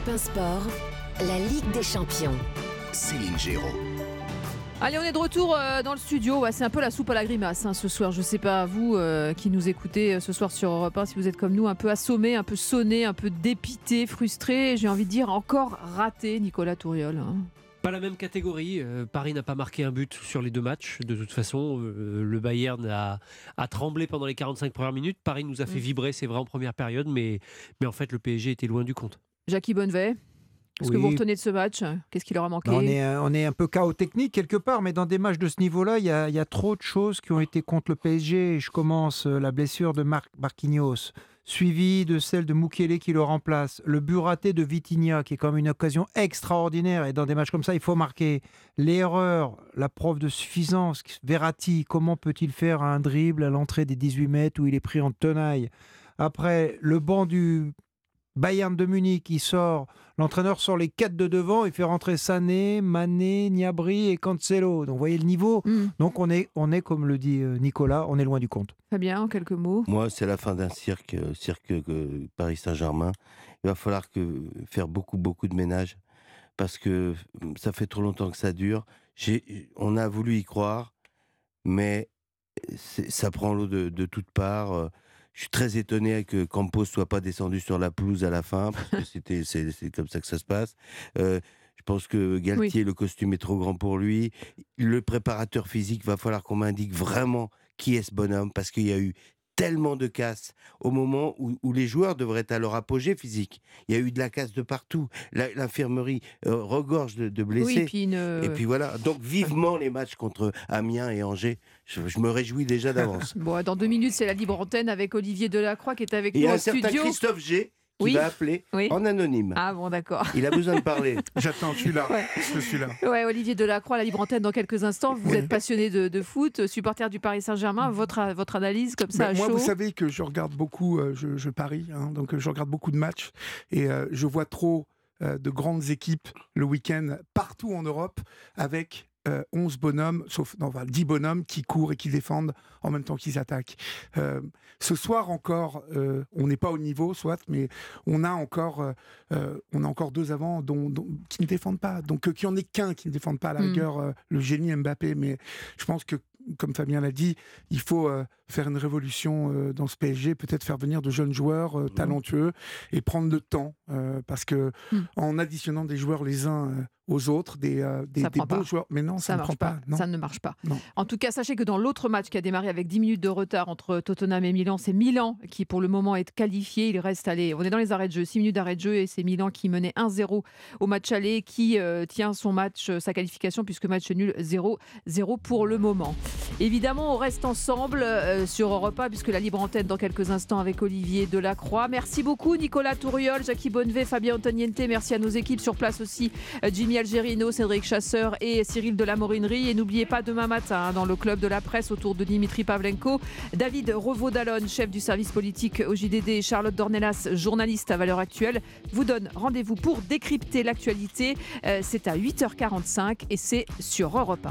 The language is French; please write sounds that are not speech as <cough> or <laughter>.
Europe 1 Sport, la Ligue des Champions. Céline Géraud. Allez, on est de retour euh, dans le studio. Ouais, c'est un peu la soupe à la grimace hein, ce soir. Je sais pas vous euh, qui nous écoutez euh, ce soir sur Europe 1 si vous êtes comme nous un peu assommé, un peu sonné, un peu dépité, frustré. J'ai envie de dire encore raté, Nicolas Touriol. hein. Pas la même catégorie. Euh, Paris n'a pas marqué un but sur les deux matchs. De toute façon, euh, le Bayern a, a tremblé pendant les 45 premières minutes. Paris nous a fait vibrer, c'est vrai, en première période, mais, mais en fait, le PSG était loin du compte. Jackie Bonnevet, est-ce que vous retenez de ce match? Qu'est-ce qui leur a manqué? Bah, On est, euh, on est un peu chaos technique quelque part, mais dans des matchs de ce niveau-là, il y a, il y a trop de choses qui ont été contre le PSG. Je commence euh, la blessure de Marc Marquinhos, suivi de celle de Mukele qui le remplace, le but raté de Vitinha qui est quand même une occasion extraordinaire. Et dans des matchs comme ça, il faut marquer l'erreur, la preuve de suffisance. Verratti, comment peut-il faire un dribble à l'entrée des 18 mètres où il est pris en tenaille? Après, le banc du Bayern de Munich qui sort, l'entraîneur sort les quatre de devant et fait rentrer Sané, Mané, Niabri et Cancelo. Donc vous voyez le niveau. Hmm, Donc on est, on est comme le dit euh, Nicolas, on est loin du compte. Très bien, en quelques mots. Moi, c'est la fin d'un cirque, euh, cirque euh, Paris Saint-Germain. Il va falloir que, faire beaucoup, beaucoup de ménage parce que euh, ça fait trop longtemps que ça dure. On a voulu y croire, mais ça prend l'eau de, de toutes parts. Je suis très étonné que Campos soit pas descendu sur la pelouse à la fin, parce que <laughs> c'était, c'est, c'est comme ça que ça se passe. Euh, je pense que Galtier, le costume est trop grand pour lui. Le préparateur physique, va falloir qu'on m'indique vraiment qui est ce bonhomme, parce qu'il y a eu tellement de casse au moment où, où les joueurs devraient être à leur apogée physique. Il y a eu de la casse de partout. L'infirmerie euh, regorge de, de blessés. Oui, puis une... Et puis voilà, donc <laughs> vivement les matchs contre Amiens et Angers. Je, je me réjouis déjà d'avance. <laughs> Bon, dans deux minutes, c'est la libre antenne avec Olivier Delacroix qui est avec Et nous au un certain studio. Christophe G qui Oui. va appeler Oui. en anonyme. Ah bon, d'accord. Il a besoin de parler. <laughs> J'attends, je suis là. Ouais. Je suis là. Ouais, Olivier Delacroix, la libre antenne dans quelques instants. Vous Oui. êtes passionné de, de foot, supporter du Paris Saint-Germain. Votre, votre analyse comme ça Ben, à moi, chaud vous savez que je regarde beaucoup, euh, je, je parie, hein, donc euh, je regarde beaucoup de matchs et euh, je vois trop euh, de grandes équipes le week-end partout en Europe avec euh, 11 bonhommes, sauf non, enfin, 10 bonhommes qui courent et qui défendent en même temps qu'ils attaquent. Euh, ce soir encore, euh, on n'est pas au niveau, soit, mais on a encore, euh, on a encore deux avant dont, dont- qui ne défendent pas. Donc qu'il n'y en ait qu'un qui ne défende pas, à la Mm. rigueur, le génie Mbappé. Mais je pense que, comme Fabien l'a dit, il faut euh, faire une révolution euh, dans ce PSG, peut-être faire venir de jeunes joueurs euh, talentueux et prendre le temps, euh, parce que Mm. en additionnant des joueurs les uns euh, aux autres, des, euh, des, Ça des prend bons pas. joueurs, mais non, ça, ça ne marche prend pas. pas. non. Ça ne marche pas. Non. En tout cas, sachez que dans l'autre match qui a démarré avec 10 minutes de retard entre Tottenham et Milan, c'est Milan qui pour le moment est qualifié. Il reste allé. On est dans les arrêts de jeu, 6 minutes d'arrêt de jeu et c'est Milan qui menait 1-0 au match aller qui euh, tient son match, sa qualification puisque match nul 0-0 pour le moment. Évidemment, on reste ensemble euh, sur Europa puisque la libre antenne dans quelques instants avec Olivier Delacroix. Merci beaucoup Nicolas Touriol, Jackie Bonnevet, Fabien Antoniente. Merci à nos équipes sur place aussi, euh, Jimmy Algerino, Cédric Chasseur et Cyril de la Morinerie. Et n'oubliez pas demain matin hein, dans le club de la presse autour de Dimitri Pavlenko, David Revaud-Dallon, chef du service politique au JDD, Charlotte Dornelas, journaliste à valeur actuelle, vous donne rendez-vous pour décrypter l'actualité. Euh, c'est à 8h45 et c'est sur Europe 1.